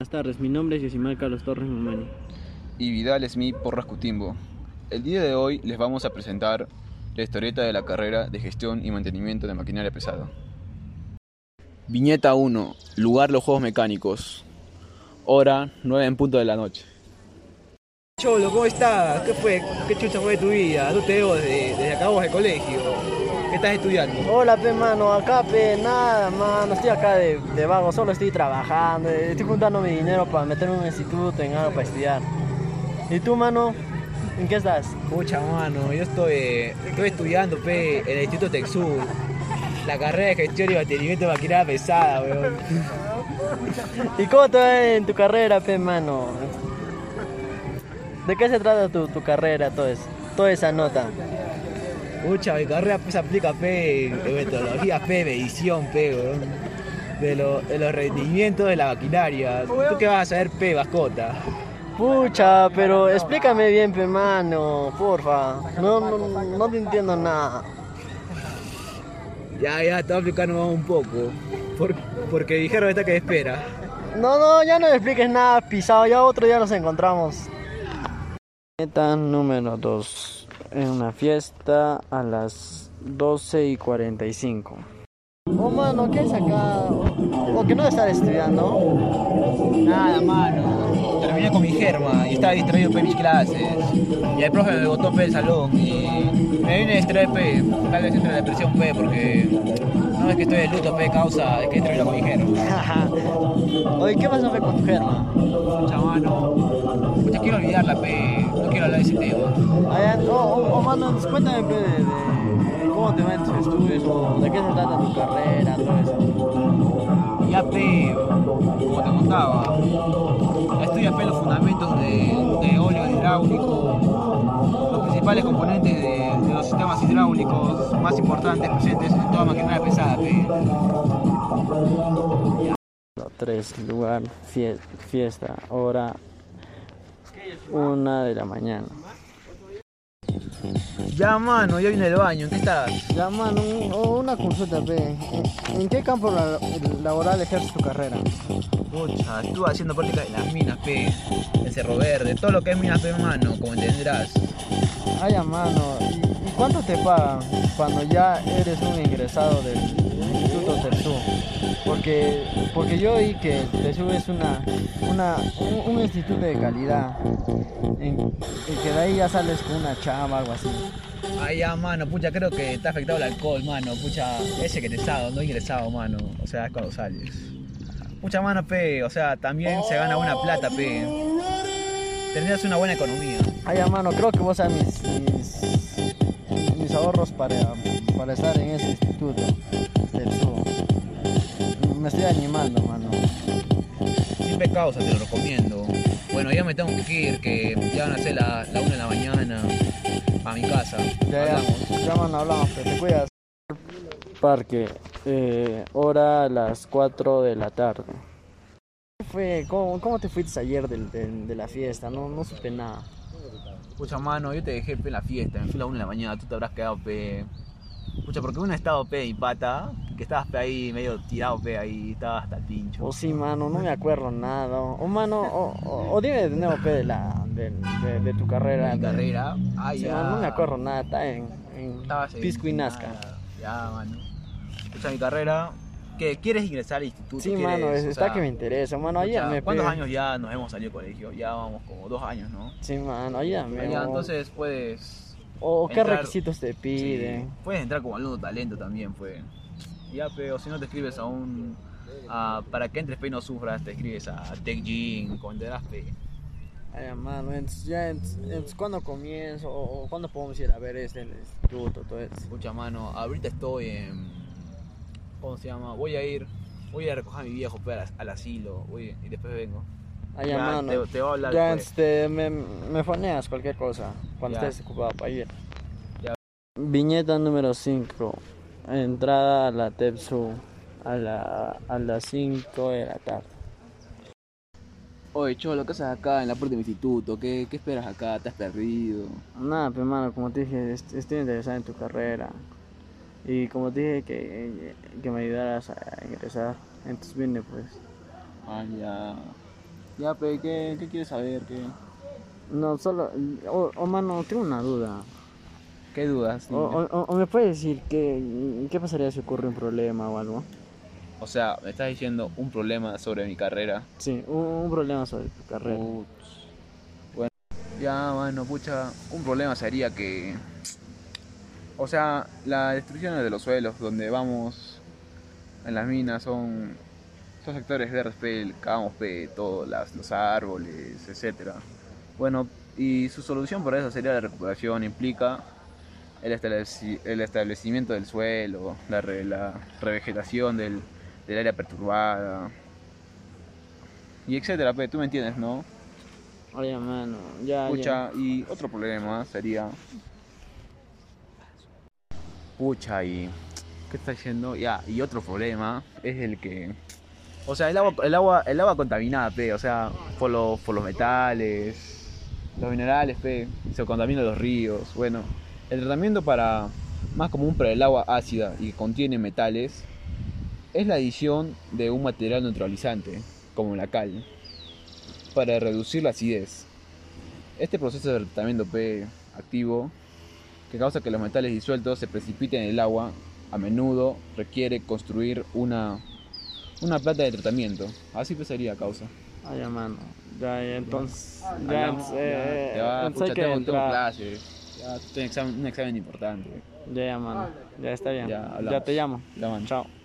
Buenas tardes, mi nombre es Yosimar Carlos Torres Mamani. Y Vidal Smith Porras Cutimbo. El día de hoy les vamos a presentar la historieta de la carrera de gestión y mantenimiento de maquinaria pesada. Viñeta 1. Lugar los juegos mecánicos. Hora 9 en punto de la noche. Cholo, ¿cómo estás? ¿Qué fue? ¿Qué chucha fue de tu vida? No te veo desde, desde acabamos de colegio. ¿Qué estás estudiando? Hola, pe, mano, acá, pe, nada, mano, estoy acá de, de vago, solo estoy trabajando, eh, estoy juntando mi dinero para meterme en un instituto, en algo para estudiar. ¿Y tú, mano? ¿En qué estás? Pucha, mano, yo estoy, estoy estudiando, pe, en el Instituto Texur. La carrera de gestión y mantenimiento de maquinaria pesada, weón. ¿Y cómo te va en tu carrera, pe, mano? ¿De qué se trata tu, tu carrera, todo eso? Toda esa nota. Pucha, mi carrera pues, se aplica, pe, en metodología, pe, medición, pe, weón. De, lo- de los rendimientos de la maquinaria. ¿Tú qué vas a saber, pe, mascota? Pucha, pero explícame bien, pe, mano, porfa. No, no, no te entiendo nada. Ya, ya, te voy a explicar nomás un poco. Por- porque dijeron esta que espera. No, no, ya no me expliques nada, pisado. Ya otro día nos encontramos. Meta número 2. En una fiesta a las 12 y 45. Oh, mano, ¿qué es acá? ¿O, que no estar estudiando? Nada, mano. Terminé con mi germa y estaba distraído en mis clases. Y el profe me botó P del salón y me vine a distraer P. Tal vez entre la depresión P porque no es que estoy de luto P causa de que terminé con mi germa. Oye, ¿qué pasó fe, con tu germa? Pucha, mano. Pucha, quiero olvidarla P. No quiero hablar de ese tema. Allá, oh, oh, oh, mano, pues, cuéntame pe, de, de cómo te va en tus estudios o de qué se trata tu carrera, todo eso. Ya P, principales componentes de, de los sistemas hidráulicos más importantes presentes en toda maquinaria pesada P. 3. Lugar, fie- fiesta, hora 1 de la mañana. Ya mano, ya vine del baño, ¿en qué estás? Ya, mano, oh, una consulta, pe. ¿En, en qué campo la- laboral ejerces tu carrera? Pucha, estuve haciendo práctica en las minas P, en Cerro Verde, todo lo que es minas P mano, como entenderás. Ay, a mano, ¿y, cuánto te pagan cuando ya eres un ingresado del Instituto Tersu? Porque, porque yo oí que Tersu es una, una, un, instituto de calidad, en, que de ahí ya sales con una chamba, algo así. Ay, ya, mano, pucha, creo que te ha afectado el alcohol, mano. Pucha, es egresado, no ingresado, mano. O sea, es cuando sales. Pucha, mano, P, o sea, también se gana buena plata, P. Tendrías una buena economía. Ay, a mano, creo que vos sabes mis, mis, mis ahorros para, para estar en ese instituto. Me estoy animando, mano. Siempre causa, te lo recomiendo. Bueno, ya me tengo que ir, que ya van a ser la, la una de la mañana a mi casa. Ya, ya, Hablamos. ya, mano, hablamos, pero te cuidas. Parque, eh, hora a las 4 de la tarde. ¿Cómo, cómo te fuiste ayer del- del- de, la fiesta? No, no supe nada. Pucha, mano, yo te dejé P en la fiesta, me fui a la una de la mañana, tú te habrás quedado P. Pucha, porque uno ha estado P y pata, que estabas P ahí medio tirado P ahí, estabas hasta el pincho. O sí, mano, no me acuerdo nada. O, mano, o, o- o dime de nuevo, pe, de, la, de, de- de tu carrera. mi carrera. Ay, Sí, ya. mano, no me acuerdo nada. Está en, en Pisco y Nazca. Ya, mano. Escucha mi carrera. ¿Qué, ¿Quieres ingresar al instituto? Sí, ¿Quieres, mano, es- está sea, que me interesa. Mano, pe. ¿Cuántos años ya nos hemos salido del colegio? Ya vamos como dos años, ¿no? Sí, mano. Ya, o- entonces puedes. O qué requisitos te piden. sí, puedes entrar como alumno talento también, pues. Ya, pero si no te escribes a un. a- para que entres y no sufras, te escribes a Tech Gym, entenderás P. Ay, mano, entonces, ya, entonces, entonces, ¿cuándo comienzo? O, o cuándo podemos ir a ver este el instituto, todo eso? Escucha, mano, ahorita estoy en. ¿Cómo se llama? Voy a ir. Voy a recoger a mi viejo pe, al, al asilo voy- y después vengo. Ay, Ya, mano. te- te voy a hablar Ya, este, me, me foneas cualquier cosa cuando Ya. estés ocupado para ir. Viñeta número 5. Entrada a la TEPSU a, la, a las 5 de la tarde. Oye, Cholo, ¿qué haces acá en la puerta de mi instituto? ¿Qué, qué esperas acá? ¿Te has perdido? Nada, pues mano, como te dije, est- estoy interesado en tu carrera. Y como te dije que, que me ayudaras a ingresar, entonces vine pues. Ah, ya. Ya, pe, ¿qué, qué quieres saber? ¿Qué, No, solo. O, o, mano, tengo una duda. qué dudas? O, o, o me puedes decir qué, qué pasaría si ocurre un problema o algo. O sea, me estás diciendo un problema sobre mi carrera. Sí, un, un problema sobre tu carrera. Uts. Bueno, ya, bueno, pucha, un problema sería que. O sea, la destrucción de los suelos donde vamos en las minas son. Son sectores verdes, pe, cavamos pe, todos las, los árboles, etcétera. Bueno, y su solución para eso sería la recuperación, implica el, estableci- el establecimiento del suelo, la, re- la revegetación del, del área perturbada, y etcétera, tú me entiendes, ¿no? Oye, mano, ya. ya. Pucha, y otro problema sería. Pucha, y. ¿Qué está diciendo? Ya, y otro problema es el que. O sea, el agua, el agua, el agua contaminada, pe, o sea, por, los por los metales, los minerales, pe, se contaminan los ríos. Bueno, el tratamiento para. más común para el agua ácida y que contiene metales es la adición de un material neutralizante, como la cal para reducir la acidez. Este proceso de tratamiento P activo, que causa que los metales disueltos se precipiten en el agua, a menudo requiere construir una, una planta de tratamiento. Así pues sería causa. Oye, mano. Ya, ya, entonces. Ya, Hablamos, eh, Te va, entonces hay pucha, que tengo, tengo clases. Ya, tengo examen- un examen importante. Ya, ya, mano. Ya está bien. Ya, Ya, te llamo. Ya, mano. Chao.